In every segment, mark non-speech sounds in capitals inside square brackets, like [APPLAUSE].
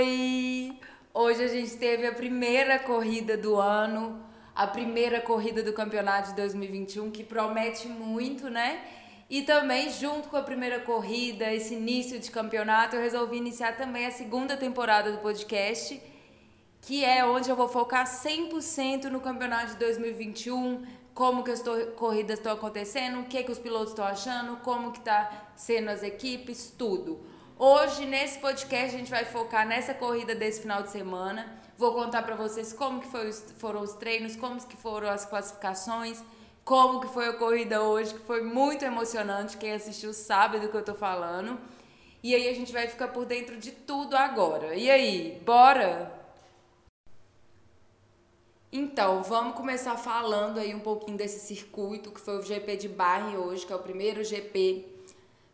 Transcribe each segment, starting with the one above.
Oi! Hoje a gente teve a primeira corrida do ano, a primeira corrida do campeonato de 2021, que promete muito, né? E também, junto com a primeira corrida, esse início de campeonato, eu resolvi iniciar também a segunda temporada do podcast, que é onde eu vou focar 100% no campeonato de 2021, como que as corridas estão acontecendo, o que, que os pilotos estão achando, como que tá sendo as equipes, tudo. Hoje, nesse podcast, a gente vai focar nessa corrida desse final de semana. Vou contar para vocês como que foi, foram os treinos, como que foram as classificações, como que foi a corrida hoje, que foi muito emocionante. Quem assistiu sabe do que eu tô falando. E aí a gente vai ficar por dentro de tudo agora. E aí, bora? Então, vamos começar falando aí um pouquinho desse circuito que foi o GP de Barre hoje, que é o primeiro GP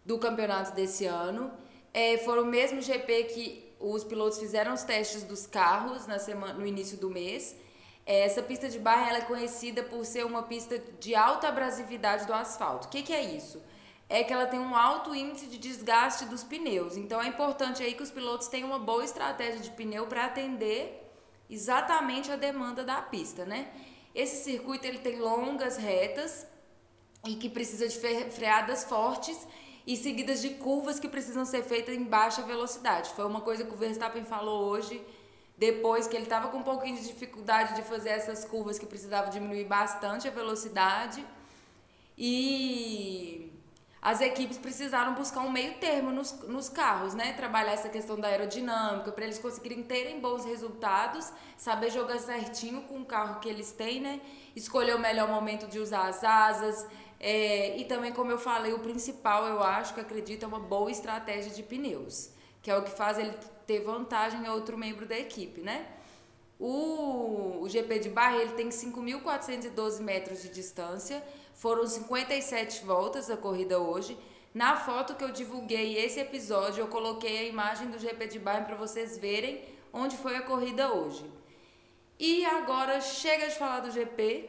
do campeonato desse ano é, foram o mesmo GP que os pilotos fizeram os testes dos carros na semana, no início do mês. É, essa pista de barra ela é conhecida por ser uma pista de alta abrasividade do asfalto. O que, que é isso? É que ela tem um alto índice de desgaste dos pneus. Então é importante aí que os pilotos tenham uma boa estratégia de pneu para atender exatamente a demanda da pista, né? Esse circuito ele tem longas retas e que precisa de freadas fortes e seguidas de curvas que precisam ser feitas em baixa velocidade. Foi uma coisa que o Verstappen falou hoje, depois que ele estava com um pouquinho de dificuldade de fazer essas curvas que precisava diminuir bastante a velocidade. E as equipes precisaram buscar um meio termo nos, nos carros, né? Trabalhar essa questão da aerodinâmica para eles conseguirem terem bons resultados, saber jogar certinho com o carro que eles têm, né? Escolher o melhor momento de usar as asas, é, e também, como eu falei, o principal, eu acho que acredito, é uma boa estratégia de pneus, que é o que faz ele ter vantagem em outro membro da equipe, né? O, o GP de Barra ele tem 5.412 metros de distância, foram 57 voltas a corrida hoje. Na foto que eu divulguei esse episódio, eu coloquei a imagem do GP de Bahia para vocês verem onde foi a corrida hoje. E agora chega de falar do GP,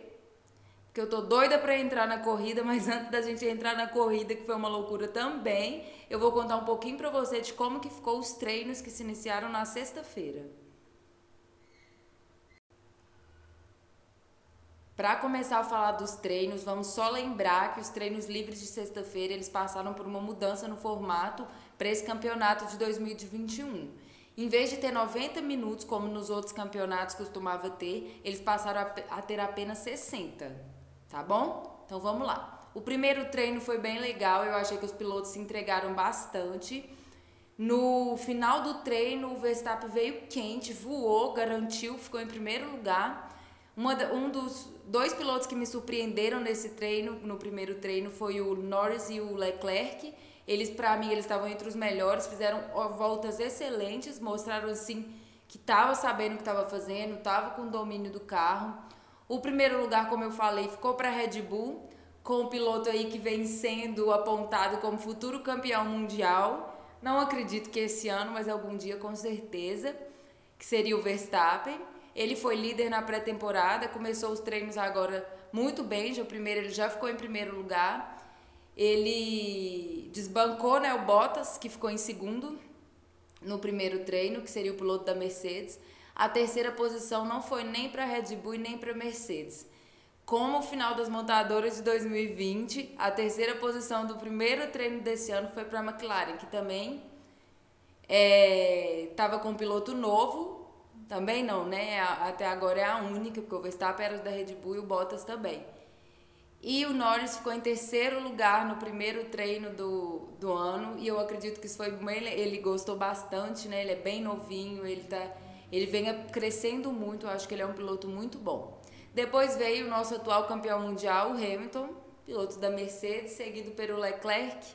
que eu tô doida para entrar na corrida, mas [LAUGHS] antes da gente entrar na corrida, que foi uma loucura também, eu vou contar um pouquinho para você de como que ficou os treinos que se iniciaram na sexta-feira. Para começar a falar dos treinos, vamos só lembrar que os treinos livres de sexta-feira, eles passaram por uma mudança no formato para esse campeonato de 2021. Em vez de ter 90 minutos, como nos outros campeonatos costumava ter, eles passaram a ter apenas 60 tá bom? Então vamos lá. O primeiro treino foi bem legal, eu achei que os pilotos se entregaram bastante. No final do treino, o Verstappen veio quente, voou, garantiu, ficou em primeiro lugar. Uma, um dos dois pilotos que me surpreenderam nesse treino, no primeiro treino, foi o Norris e o Leclerc. Eles, para mim, eles estavam entre os melhores, fizeram voltas excelentes, mostraram assim que estava sabendo o que estava fazendo, estava com domínio do carro. O primeiro lugar, como eu falei, ficou para Red Bull, com o piloto aí que vem sendo apontado como futuro campeão mundial. Não acredito que esse ano, mas algum dia com certeza, que seria o Verstappen. Ele foi líder na pré-temporada, começou os treinos agora muito bem, já o primeiro ele já ficou em primeiro lugar. Ele desbancou né, o Bottas, que ficou em segundo no primeiro treino, que seria o piloto da Mercedes. A terceira posição não foi nem para Red Bull e nem para Mercedes. Como o final das montadoras de 2020, a terceira posição do primeiro treino desse ano foi para a McLaren, que também estava é, com um piloto novo, também não, né? Até agora é a única, porque o Verstappen era da Red Bull e o Bottas também. E o Norris ficou em terceiro lugar no primeiro treino do, do ano, e eu acredito que isso foi ele gostou bastante, né? Ele é bem novinho, ele tá ele vem crescendo muito, eu acho que ele é um piloto muito bom. Depois veio o nosso atual campeão mundial, o Hamilton, piloto da Mercedes, seguido pelo Leclerc.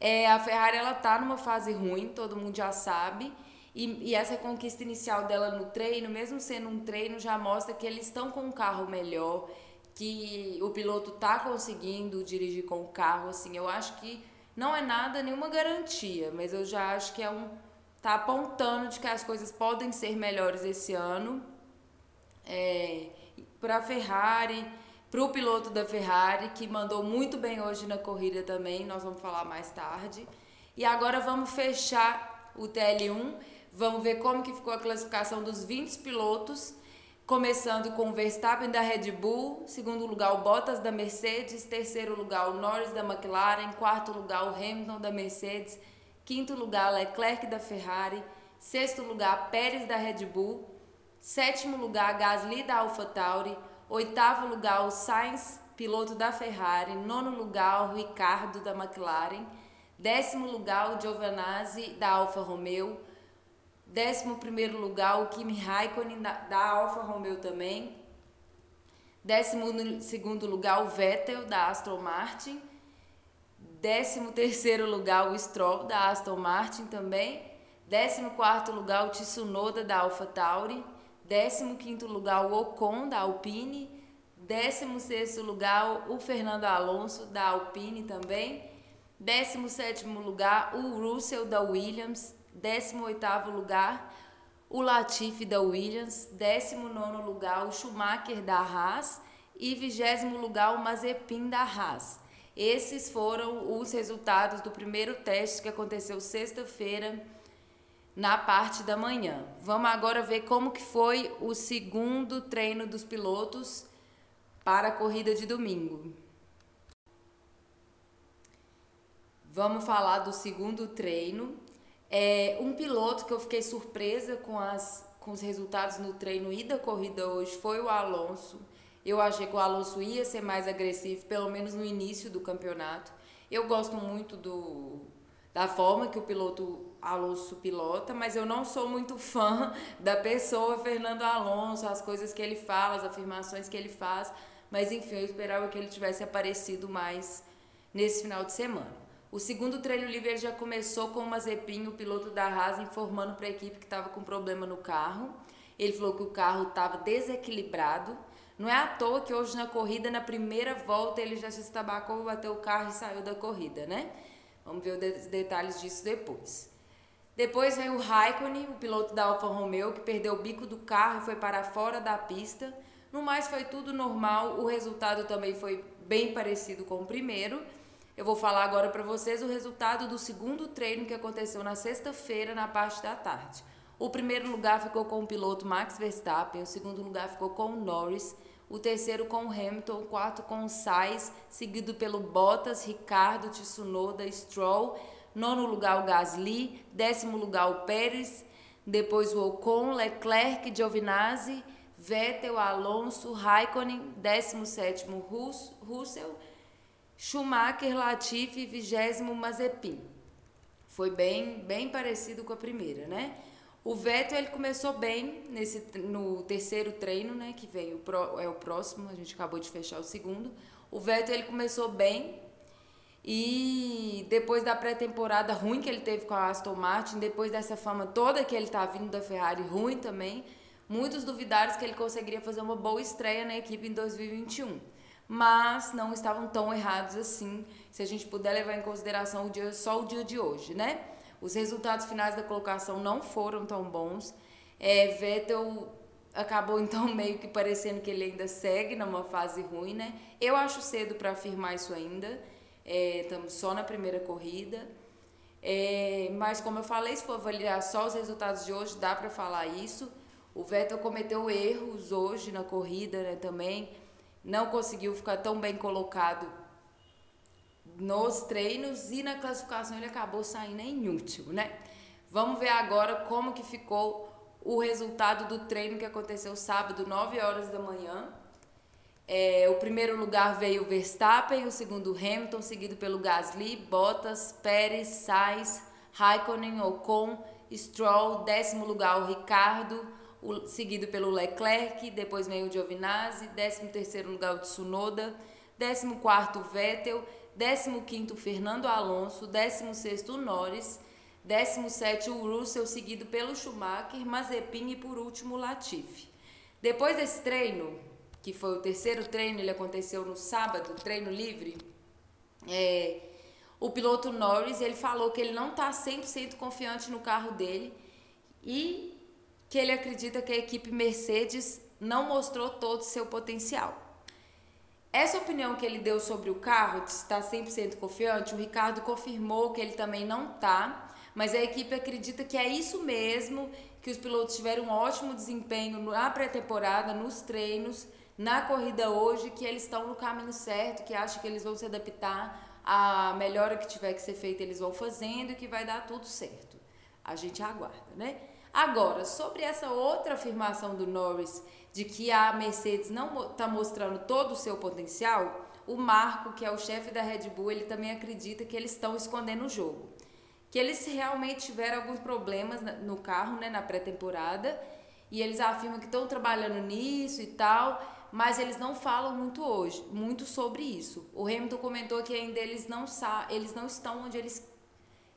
É, a Ferrari ela tá numa fase ruim, todo mundo já sabe. E, e, essa conquista inicial dela no treino, mesmo sendo um treino, já mostra que eles estão com um carro melhor, que o piloto tá conseguindo dirigir com o carro. Assim, eu acho que não é nada, nenhuma garantia, mas eu já acho que é um tá apontando de que as coisas podem ser melhores esse ano. É, para a Ferrari, para o piloto da Ferrari, que mandou muito bem hoje na corrida também, nós vamos falar mais tarde. E agora vamos fechar o TL1 Vamos ver como que ficou a classificação dos 20 pilotos, começando com o Verstappen da Red Bull, segundo lugar o Bottas da Mercedes, terceiro lugar o Norris da McLaren, quarto lugar o Hamilton da Mercedes, quinto lugar Leclerc da Ferrari, sexto lugar Pérez da Red Bull, sétimo lugar Gasly da AlphaTauri, oitavo lugar o Sainz, piloto da Ferrari, nono lugar o Ricardo da McLaren, décimo lugar o Giovinazzi da Alfa Romeo, décimo primeiro lugar o Kimi Raikkonen da, da Alfa Romeo também, décimo segundo lugar o Vettel da Aston Martin, décimo terceiro lugar o Stroll da Aston Martin também, décimo quarto lugar o Tsunoda da AlphaTauri, décimo quinto lugar o Ocon da Alpine, décimo sexto lugar o Fernando Alonso da Alpine também, 17 lugar, o Russell da Williams. 18 lugar, o Latifi da Williams. 19 lugar, o Schumacher da Haas. E 20 lugar, o Mazepin da Haas. Esses foram os resultados do primeiro teste que aconteceu sexta-feira na parte da manhã. Vamos agora ver como que foi o segundo treino dos pilotos para a corrida de domingo. Vamos falar do segundo treino. É, um piloto que eu fiquei surpresa com, as, com os resultados no treino e da corrida hoje foi o Alonso. Eu achei que o Alonso ia ser mais agressivo, pelo menos no início do campeonato. Eu gosto muito do, da forma que o piloto Alonso pilota, mas eu não sou muito fã [LAUGHS] da pessoa Fernando Alonso, as coisas que ele fala, as afirmações que ele faz. Mas enfim, eu esperava que ele tivesse aparecido mais nesse final de semana. O segundo treino livre já começou com o Mazepin, o piloto da Haas, informando para a equipe que estava com problema no carro. Ele falou que o carro estava desequilibrado. Não é à toa que hoje na corrida, na primeira volta, ele já se estabacou, bateu o carro e saiu da corrida, né? Vamos ver os detalhes disso depois. Depois veio o Raikkonen, o piloto da Alfa Romeo, que perdeu o bico do carro e foi para fora da pista. No mais, foi tudo normal. O resultado também foi bem parecido com o primeiro. Eu vou falar agora para vocês o resultado do segundo treino que aconteceu na sexta-feira, na parte da tarde. O primeiro lugar ficou com o piloto Max Verstappen, o segundo lugar ficou com o Norris, o terceiro com o Hamilton, o quarto com o Sainz, seguido pelo Bottas, Ricardo, Tsunoda, Stroll, nono lugar o Gasly, décimo lugar o Pérez, depois o Ocon, Leclerc, Giovinazzi, Vettel, Alonso, Raikkonen, décimo sétimo Russell, Schumacher, Latifi e vigésimo Mazepin. Foi bem, bem parecido com a primeira, né? O Vettel ele começou bem nesse no terceiro treino, né, que veio é o próximo, a gente acabou de fechar o segundo. O Vettel ele começou bem e depois da pré-temporada ruim que ele teve com a Aston Martin, depois dessa fama toda que ele tá vindo da Ferrari ruim também, muitos duvidaram que ele conseguiria fazer uma boa estreia na equipe em 2021 mas não estavam tão errados assim, se a gente puder levar em consideração o dia, só o dia de hoje, né? Os resultados finais da colocação não foram tão bons. É, Vettel acabou [LAUGHS] então meio que parecendo que ele ainda segue numa fase ruim, né? Eu acho cedo para afirmar isso ainda. Estamos é, só na primeira corrida. É, mas como eu falei, se for avaliar só os resultados de hoje, dá para falar isso. O Vettel cometeu erros hoje na corrida né, também não conseguiu ficar tão bem colocado nos treinos e na classificação ele acabou saindo em último, né? Vamos ver agora como que ficou o resultado do treino que aconteceu sábado, 9 horas da manhã. É, o primeiro lugar veio Verstappen, o segundo Hamilton, seguido pelo Gasly, Bottas, Pérez, Sainz, Raikkonen, Ocon, Stroll, décimo lugar o Ricardo, o, seguido pelo Leclerc, depois vem o Giovinazzi, 13 terceiro lugar o Tsunoda, 14 quarto Vettel, 15 quinto Fernando Alonso, 16 sexto Norris, 17 o Russell, seguido pelo Schumacher, Mazepin e por último Latifi. Depois desse treino, que foi o terceiro treino, ele aconteceu no sábado, treino livre, é, o piloto Norris, ele falou que ele não está 100% confiante no carro dele e que ele acredita que a equipe Mercedes não mostrou todo o seu potencial. Essa opinião que ele deu sobre o carro, de estar 100% confiante, o Ricardo confirmou que ele também não está, mas a equipe acredita que é isso mesmo, que os pilotos tiveram um ótimo desempenho na pré-temporada, nos treinos, na corrida hoje, que eles estão no caminho certo, que acham que eles vão se adaptar à melhora que tiver que ser feita, eles vão fazendo e que vai dar tudo certo. A gente aguarda, né? Agora, sobre essa outra afirmação do Norris de que a Mercedes não está mostrando todo o seu potencial, o Marco, que é o chefe da Red Bull, ele também acredita que eles estão escondendo o jogo. Que eles realmente tiveram alguns problemas no carro, né, na pré-temporada, e eles afirmam que estão trabalhando nisso e tal, mas eles não falam muito hoje, muito sobre isso. O Hamilton comentou que ainda eles não eles não estão onde eles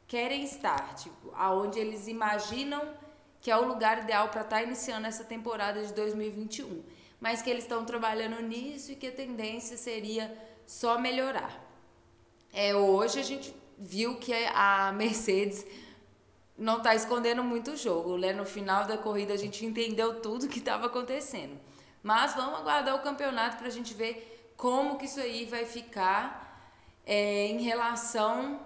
querem estar, tipo, aonde eles imaginam que é o lugar ideal para estar tá iniciando essa temporada de 2021. Mas que eles estão trabalhando nisso e que a tendência seria só melhorar. É, hoje a gente viu que a Mercedes não está escondendo muito o jogo. Né? No final da corrida a gente entendeu tudo que estava acontecendo. Mas vamos aguardar o campeonato para a gente ver como que isso aí vai ficar é, em relação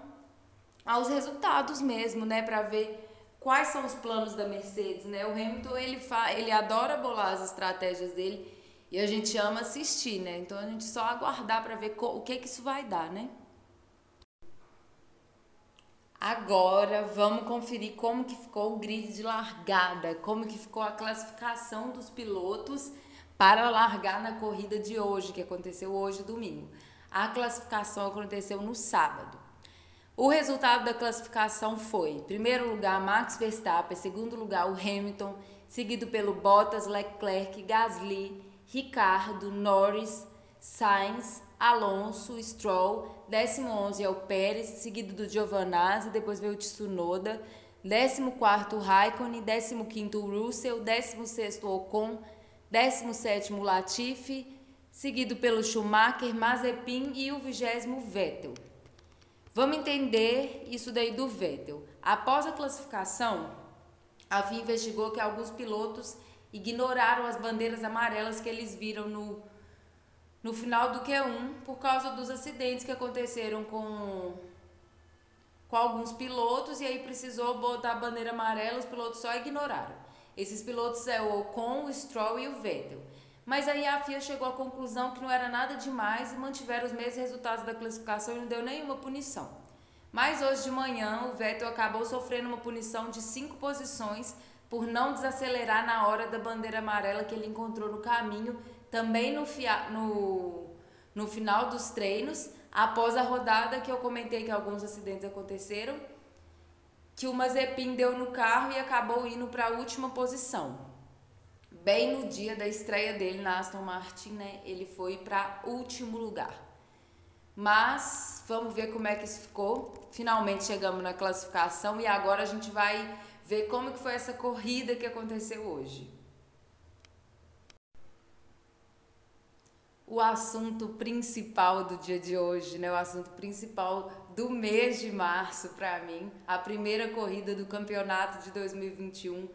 aos resultados mesmo, né? Para ver quais são os planos da Mercedes, né? O Hamilton, ele, fa ele adora bolar as estratégias dele e a gente ama assistir, né? Então a gente só aguardar para ver o que que isso vai dar, né? Agora vamos conferir como que ficou o grid de largada, como que ficou a classificação dos pilotos para largar na corrida de hoje, que aconteceu hoje, domingo. A classificação aconteceu no sábado. O resultado da classificação foi: primeiro lugar Max Verstappen, segundo lugar o Hamilton, seguido pelo Bottas, Leclerc, Gasly, Ricardo, Norris, Sainz, Alonso, Stroll, décimo onze é o Pérez, seguido do Giovanazzi, depois veio o Tsunoda, décimo quarto Raikkonen, décimo quinto Russell, décimo sexto Ocon, décimo sétimo Latifi, seguido pelo Schumacher, Mazepin e o vigésimo Vettel. Vamos entender isso daí do Vettel. Após a classificação, a FIA investigou que alguns pilotos ignoraram as bandeiras amarelas que eles viram no, no final do Q1 por causa dos acidentes que aconteceram com, com alguns pilotos e aí precisou botar a bandeira amarela, os pilotos só ignoraram. Esses pilotos é o Ocon, o Stroll e o Vettel. Mas aí a FIA chegou à conclusão que não era nada demais e mantiveram os mesmos resultados da classificação e não deu nenhuma punição. Mas hoje de manhã o Vettel acabou sofrendo uma punição de cinco posições por não desacelerar na hora da bandeira amarela que ele encontrou no caminho, também no, fia, no, no final dos treinos, após a rodada que eu comentei que alguns acidentes aconteceram, que o Mazepin deu no carro e acabou indo para a última posição bem no dia da estreia dele na Aston Martin, né, ele foi para último lugar. Mas vamos ver como é que isso ficou. Finalmente chegamos na classificação e agora a gente vai ver como que foi essa corrida que aconteceu hoje. O assunto principal do dia de hoje, né? O assunto principal do mês de março para mim, a primeira corrida do campeonato de 2021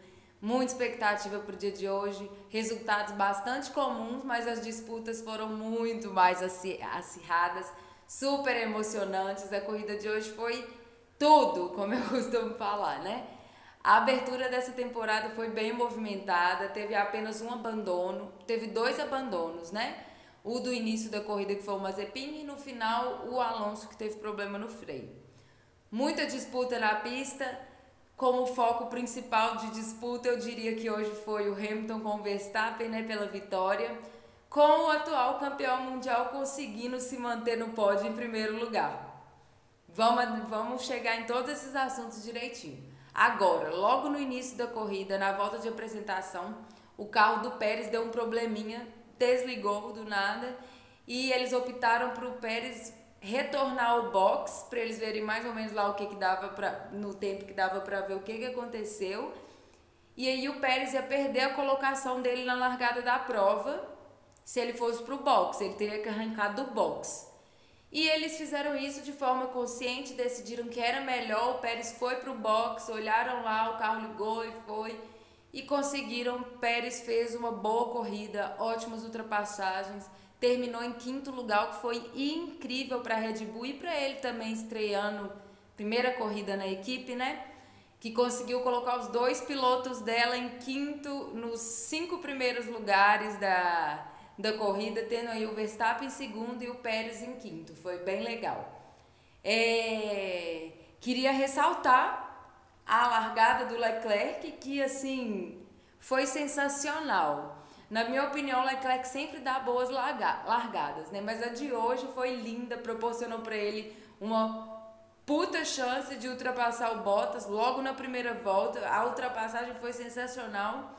Muita expectativa para o dia de hoje, resultados bastante comuns, mas as disputas foram muito mais acirradas, super emocionantes. A corrida de hoje foi tudo, como eu [LAUGHS] costumo falar, né? A abertura dessa temporada foi bem movimentada, teve apenas um abandono, teve dois abandonos, né? O do início da corrida que foi o Mazepin e no final o Alonso que teve problema no freio. Muita disputa na pista, como foco principal de disputa, eu diria que hoje foi o Hamilton com o Verstappen né, pela vitória, com o atual campeão mundial conseguindo se manter no pódio em primeiro lugar. Vamos, vamos chegar em todos esses assuntos direitinho. Agora, logo no início da corrida, na volta de apresentação, o carro do Pérez deu um probleminha, desligou do nada e eles optaram para o Pérez retornar ao box para eles verem mais ou menos lá o que que dava para no tempo que dava para ver o que que aconteceu. E aí o Pérez ia perder a colocação dele na largada da prova se ele fosse para o box, ele teria que arrancar do box. E eles fizeram isso de forma consciente, decidiram que era melhor, o Pérez foi para o box, olharam lá, o carro ligou e foi e conseguiram. Pérez fez uma boa corrida, ótimas ultrapassagens terminou em quinto lugar, que foi incrível para a Red Bull e para ele também estreando primeira corrida na equipe, né? que conseguiu colocar os dois pilotos dela em quinto, nos cinco primeiros lugares da, da corrida, tendo aí o Verstappen em segundo e o Pérez em quinto. Foi bem legal. É, queria ressaltar a largada do Leclerc, que assim foi sensacional. Na minha opinião, Leclerc sempre dá boas largadas, né? Mas a de hoje foi linda, proporcionou para ele uma puta chance de ultrapassar o Bottas logo na primeira volta. A ultrapassagem foi sensacional.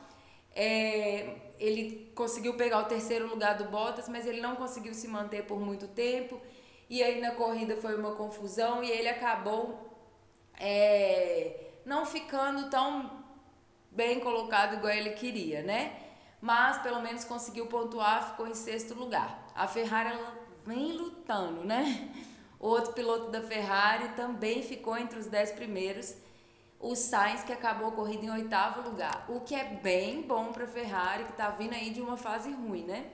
É, ele conseguiu pegar o terceiro lugar do Bottas, mas ele não conseguiu se manter por muito tempo. E aí na corrida foi uma confusão e ele acabou é, não ficando tão bem colocado igual ele queria, né? Mas pelo menos conseguiu pontuar, ficou em sexto lugar. A Ferrari ela vem lutando, né? Outro piloto da Ferrari também ficou entre os dez primeiros. O Sainz que acabou a corrida em oitavo lugar, o que é bem bom para a Ferrari que está vindo aí de uma fase ruim, né?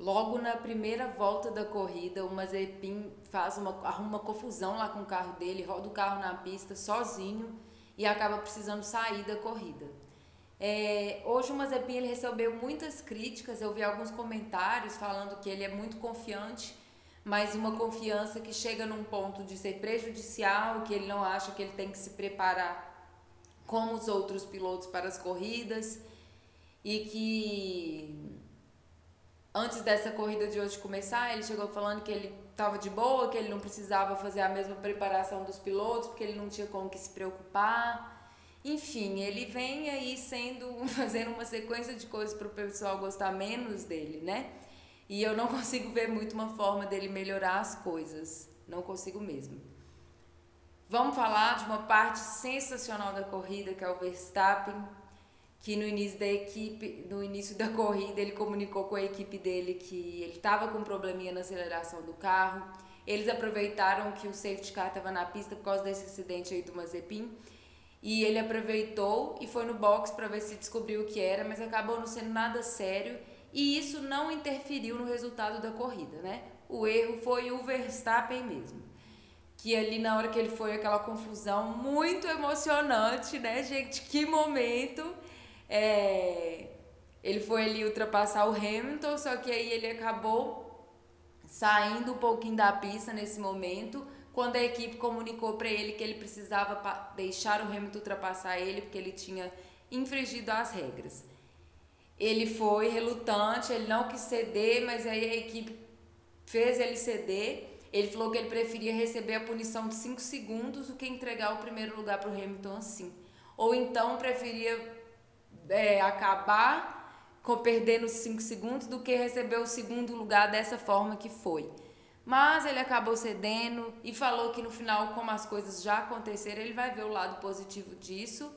Logo na primeira volta da corrida, o Mazepin faz uma, arruma uma confusão lá com o carro dele, roda o carro na pista sozinho e acaba precisando sair da corrida. É, hoje o Mazepin ele recebeu muitas críticas, eu vi alguns comentários falando que ele é muito confiante, mas uma confiança que chega num ponto de ser prejudicial, que ele não acha que ele tem que se preparar como os outros pilotos para as corridas e que antes dessa corrida de hoje começar, ele chegou falando que ele estava de boa, que ele não precisava fazer a mesma preparação dos pilotos, porque ele não tinha como que se preocupar. Enfim, ele vem aí sendo [LAUGHS] fazendo uma sequência de coisas para o pessoal gostar menos dele, né? E eu não [LAUGHS] consigo ver muito uma forma dele melhorar as coisas. Não consigo mesmo. Vamos falar de uma parte sensacional da corrida, que é o Verstappen que no início da equipe, no início da corrida, ele comunicou com a equipe dele que ele estava com um probleminha na aceleração do carro. Eles aproveitaram que o safety car estava na pista por causa desse acidente aí do Mazepin. E ele aproveitou e foi no box para ver se descobriu o que era, mas acabou não sendo nada sério e isso não interferiu no resultado da corrida, né? O erro foi o Verstappen mesmo. Que ali na hora que ele foi aquela confusão muito emocionante, né, gente? Que momento! É, ele foi ali ultrapassar o Hamilton, só que aí ele acabou saindo um pouquinho da pista nesse momento, quando a equipe comunicou para ele que ele precisava deixar o Hamilton ultrapassar ele, porque ele tinha infringido as regras. Ele foi relutante, ele não quis ceder, mas aí a equipe fez ele ceder. Ele falou que ele preferia receber a punição de 5 segundos do que entregar o primeiro lugar para o Hamilton assim. Ou então preferia é, acabar com perdendo 5 segundos do que receber o segundo lugar dessa forma que foi. Mas ele acabou cedendo e falou que no final, como as coisas já aconteceram, ele vai ver o lado positivo disso,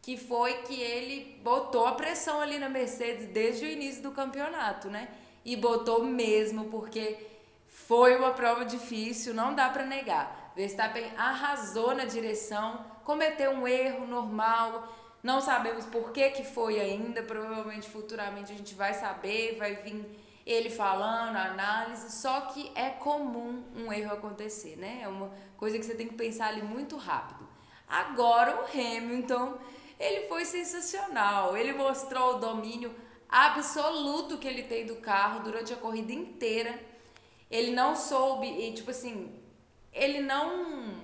que foi que ele botou a pressão ali na Mercedes desde o início do campeonato, né? E botou mesmo, porque foi uma prova difícil, não dá para negar. Verstappen arrasou na direção, cometeu um erro normal, não sabemos por que, que foi ainda, provavelmente futuramente a gente vai saber, vai vir ele falando, análise, só que é comum um erro acontecer, né? É uma coisa que você tem que pensar ali muito rápido. Agora o Hamilton, ele foi sensacional, ele mostrou o domínio absoluto que ele tem do carro durante a corrida inteira. Ele não soube, e tipo assim, ele não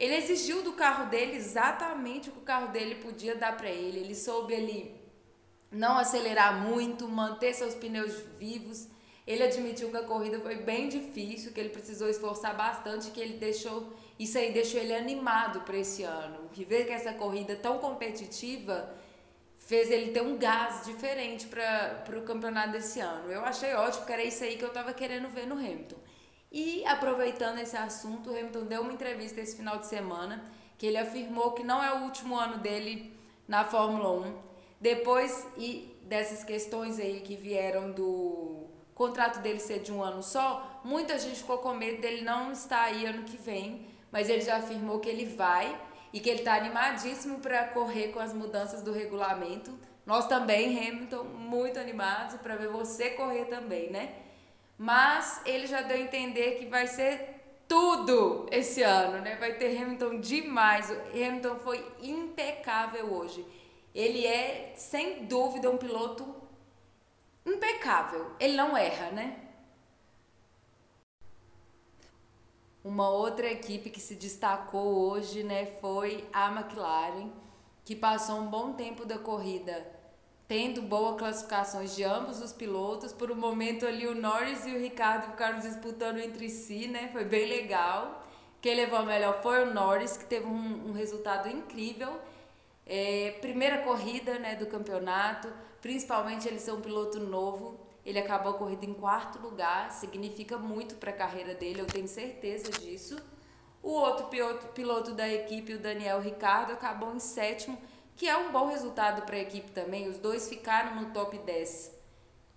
ele exigiu do carro dele exatamente o que o carro dele podia dar para ele. Ele soube ele não acelerar muito, manter seus pneus vivos. Ele admitiu que a corrida foi bem difícil, que ele precisou esforçar bastante, que ele deixou isso aí deixou ele animado para esse ano. Que ver que essa corrida tão competitiva fez ele ter um gás diferente para o campeonato desse ano. Eu achei ótimo, porque era isso aí que eu estava querendo ver no Hamilton. E aproveitando esse assunto, o Hamilton deu uma entrevista esse final de semana que ele afirmou que não é o último ano dele na Fórmula 1. Depois e dessas questões aí que vieram do contrato dele ser de um ano só, muita gente ficou com medo dele não estar aí ano que vem, mas ele já afirmou que ele vai e que ele está animadíssimo para correr com as mudanças do regulamento. Nós também, Hamilton, muito animados para ver você correr também, né? Mas ele já deu a entender que vai ser tudo esse ano, né? Vai ter Hamilton demais. O Hamilton foi impecável hoje. Ele é, sem dúvida, um piloto impecável. Ele não erra, né? Uma outra equipe que se destacou hoje, né, foi a McLaren, que passou um bom tempo da corrida tendo boas classificações de ambos os pilotos. Por um momento ali o Norris e o Ricardo ficaram disputando entre si, né? Foi bem legal. Quem levou a melhor foi o Norris, que teve um, um resultado incrível. É, primeira corrida né, do campeonato, principalmente ele ser um piloto novo. Ele acabou a corrida em quarto lugar, significa muito para a carreira dele, eu tenho certeza disso. O outro piloto, piloto da equipe, o Daniel Ricardo, acabou em sétimo, que é um bom resultado para a equipe também. Os dois ficaram no top 10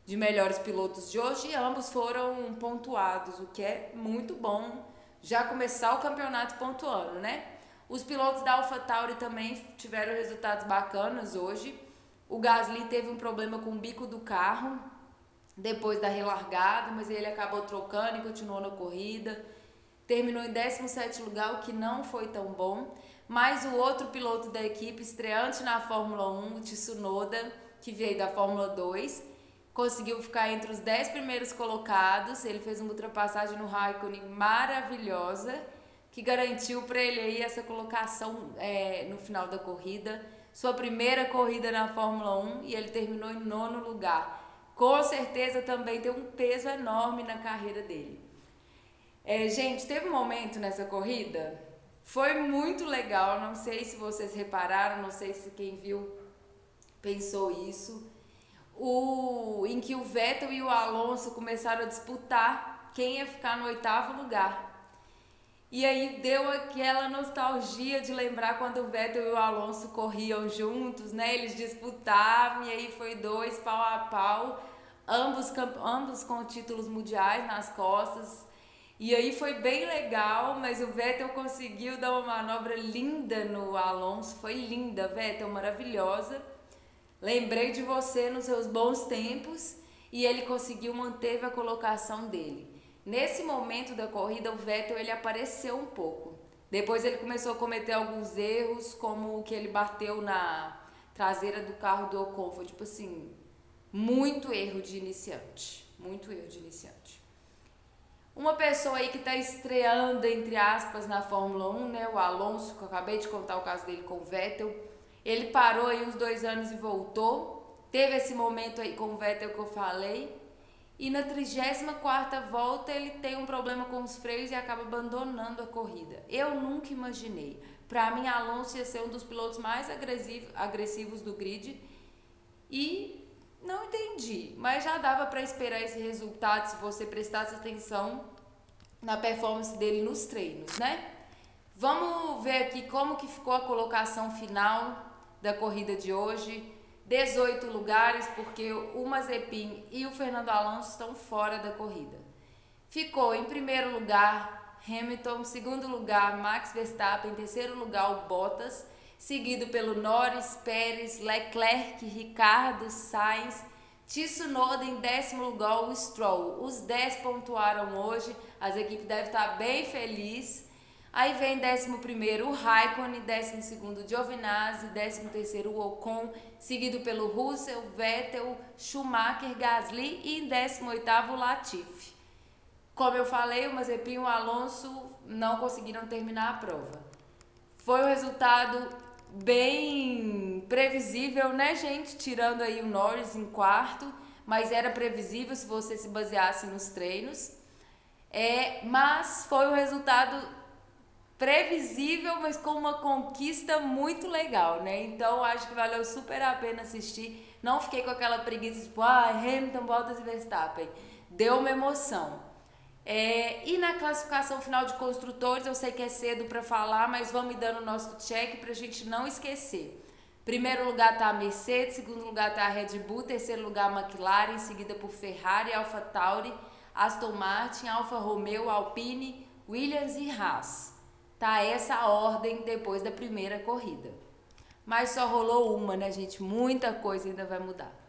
de melhores pilotos de hoje e ambos foram pontuados, o que é muito bom já começar o campeonato pontuando, né? Os pilotos da AlphaTauri também tiveram resultados bacanas hoje. O Gasly teve um problema com o bico do carro depois da relargada, mas ele acabou trocando e continuou na corrida. Terminou em 17 lugar, o que não foi tão bom mas o outro piloto da equipe, estreante na Fórmula 1, o Tsunoda, que veio da Fórmula 2, conseguiu ficar entre os 10 primeiros colocados. Ele fez uma ultrapassagem no Raikkonen maravilhosa, que garantiu para ele aí essa colocação é, no final da corrida. Sua primeira corrida na Fórmula 1 e ele terminou em nono lugar. Com certeza também tem um peso enorme na carreira dele. É, gente, teve um momento nessa corrida foi muito legal, não sei se vocês repararam, não sei se quem viu pensou isso. O, em que o Vettel e o Alonso começaram a disputar quem ia ficar no oitavo lugar. E aí deu aquela nostalgia de lembrar quando o Vettel e o Alonso corriam juntos, né? Eles disputavam e aí foi dois pau a pau, ambos, ambos com títulos mundiais nas costas. E aí foi bem legal, mas o Vettel conseguiu dar uma manobra linda no Alonso. Foi linda, Vettel, maravilhosa. Lembrei de você nos seus bons tempos e ele conseguiu manter a colocação dele. Nesse momento da corrida, o Vettel ele apareceu um pouco. Depois ele começou a cometer alguns erros, como o que ele bateu na traseira do carro do Ocon. Foi tipo assim, muito erro de iniciante. Muito erro de iniciante. Uma pessoa aí que está estreando, entre aspas, na Fórmula 1, né? O Alonso, que eu acabei de contar o caso dele com o Vettel. Ele parou aí uns dois anos e voltou. Teve esse momento aí com o Vettel que eu falei. E na 34 volta ele tem um problema com os freios e acaba abandonando a corrida. Eu nunca imaginei. Para mim, Alonso ia ser um dos pilotos mais agressivos do grid. E não entendi, mas já dava para esperar esse resultado se você prestasse atenção na performance dele nos treinos, né? Vamos ver aqui como que ficou a colocação final da corrida de hoje. 18 lugares, porque o Mazepin e o Fernando Alonso estão fora da corrida. Ficou em primeiro lugar Hamilton, segundo lugar Max Verstappen, terceiro lugar o Bottas, seguido pelo Norris, Pérez, Leclerc, Ricardo, Sainz, Tsunoda em décimo lugar, o Stroll. Os 10 pontuaram hoje, as equipes devem estar bem felizes. Aí vem décimo primeiro o Raikkonen, décimo segundo o Giovinazzi, décimo terceiro o Ocon, seguido pelo Russell, Vettel, Schumacher, Gasly e em décimo oitavo o Latifi. Como eu falei, o Mazepin e o Alonso não conseguiram terminar a prova. Foi o resultado bem previsível, né, gente? Tirando aí o Norris em quarto, mas era previsível se você se baseasse nos treinos. É, mas foi um resultado previsível, mas com uma conquista muito legal, né? Então acho que valeu super a pena assistir. Não fiquei com aquela preguiça tipo, ah, Hamilton, Bottas e Verstappen. Deu uma emoção. É, e na classificação final de construtores, eu sei que é cedo para falar, mas vamos dando o nosso check para a gente não esquecer. Primeiro lugar está a Mercedes, segundo lugar está a Red Bull, terceiro lugar a McLaren, seguida por Ferrari, Alfa Tauri, Aston Martin, Alfa Romeo, Alpine, Williams e Haas. Tá essa ordem depois da primeira corrida. Mas só rolou uma, né, gente? Muita coisa ainda vai mudar.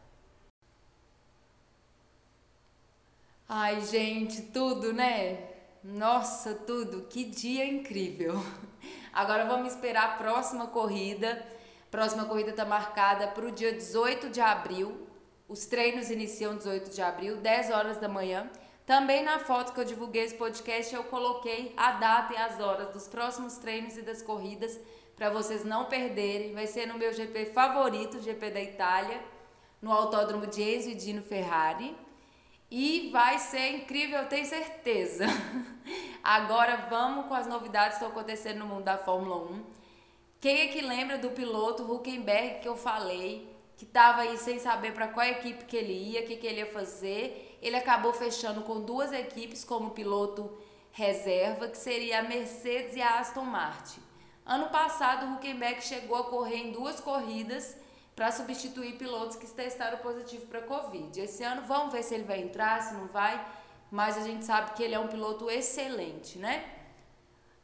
Ai, gente, tudo, né? Nossa, tudo, que dia incrível. [LAUGHS] Agora vamos esperar a próxima corrida. Próxima corrida está marcada para o dia 18 de abril. Os treinos iniciam 18 de abril, 10 horas da manhã. Também na foto que eu divulguei esse podcast, eu coloquei a data e as horas dos próximos treinos e das corridas para vocês não perderem. Vai ser no meu GP favorito, GP da Itália, no Autódromo de Enzo e Dino Ferrari. E vai ser incrível, eu tenho certeza. [LAUGHS] Agora vamos com as novidades que estão acontecendo no mundo da Fórmula 1. Quem é que lembra do piloto Huckenberg que eu falei? Que estava aí sem saber para qual equipe que ele ia, o que, que ele ia fazer ele acabou fechando com duas equipes como piloto reserva, que seria a Mercedes e a Aston Martin. Ano passado, o Huckenberg chegou a correr em duas corridas para substituir pilotos que testaram positivo para Covid. Esse ano, vamos ver se ele vai entrar, se não vai, mas a gente sabe que ele é um piloto excelente, né?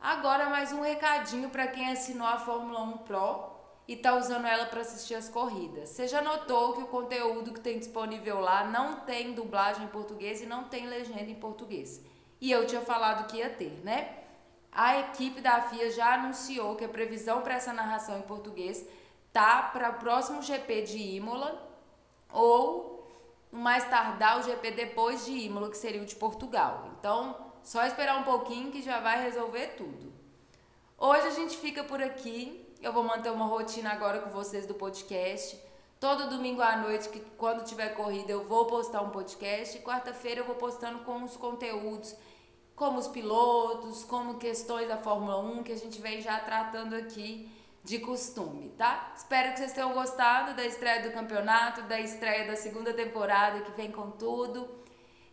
Agora, mais um recadinho para quem assinou a Fórmula 1 Pro e está usando ela para assistir as corridas. Você já notou que o conteúdo que tem disponível lá não tem dublagem em português e não tem legenda em português. E eu tinha falado que ia ter, né? A equipe da FIA já anunciou que a previsão para essa narração em português tá para o próximo GP de Imola ou mais tardar o GP depois de Imola, que seria o de Portugal. Então, só esperar um pouquinho que já vai resolver tudo. Hoje a gente fica por aqui. Eu vou manter uma rotina agora com vocês do podcast. Todo domingo à noite, que quando tiver corrida, eu vou postar um podcast. Quarta-feira eu vou postando com os conteúdos, como os pilotos, como questões da Fórmula 1, que a gente vem já tratando aqui de costume, tá? Espero que vocês tenham gostado da estreia do campeonato, da estreia da segunda temporada que vem com tudo.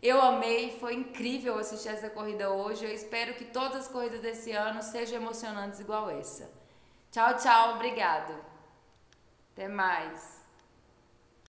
Eu amei, foi incrível assistir essa corrida hoje. Eu espero que todas as corridas desse ano sejam emocionantes igual essa. Tchau, tchau, obrigado. Até mais.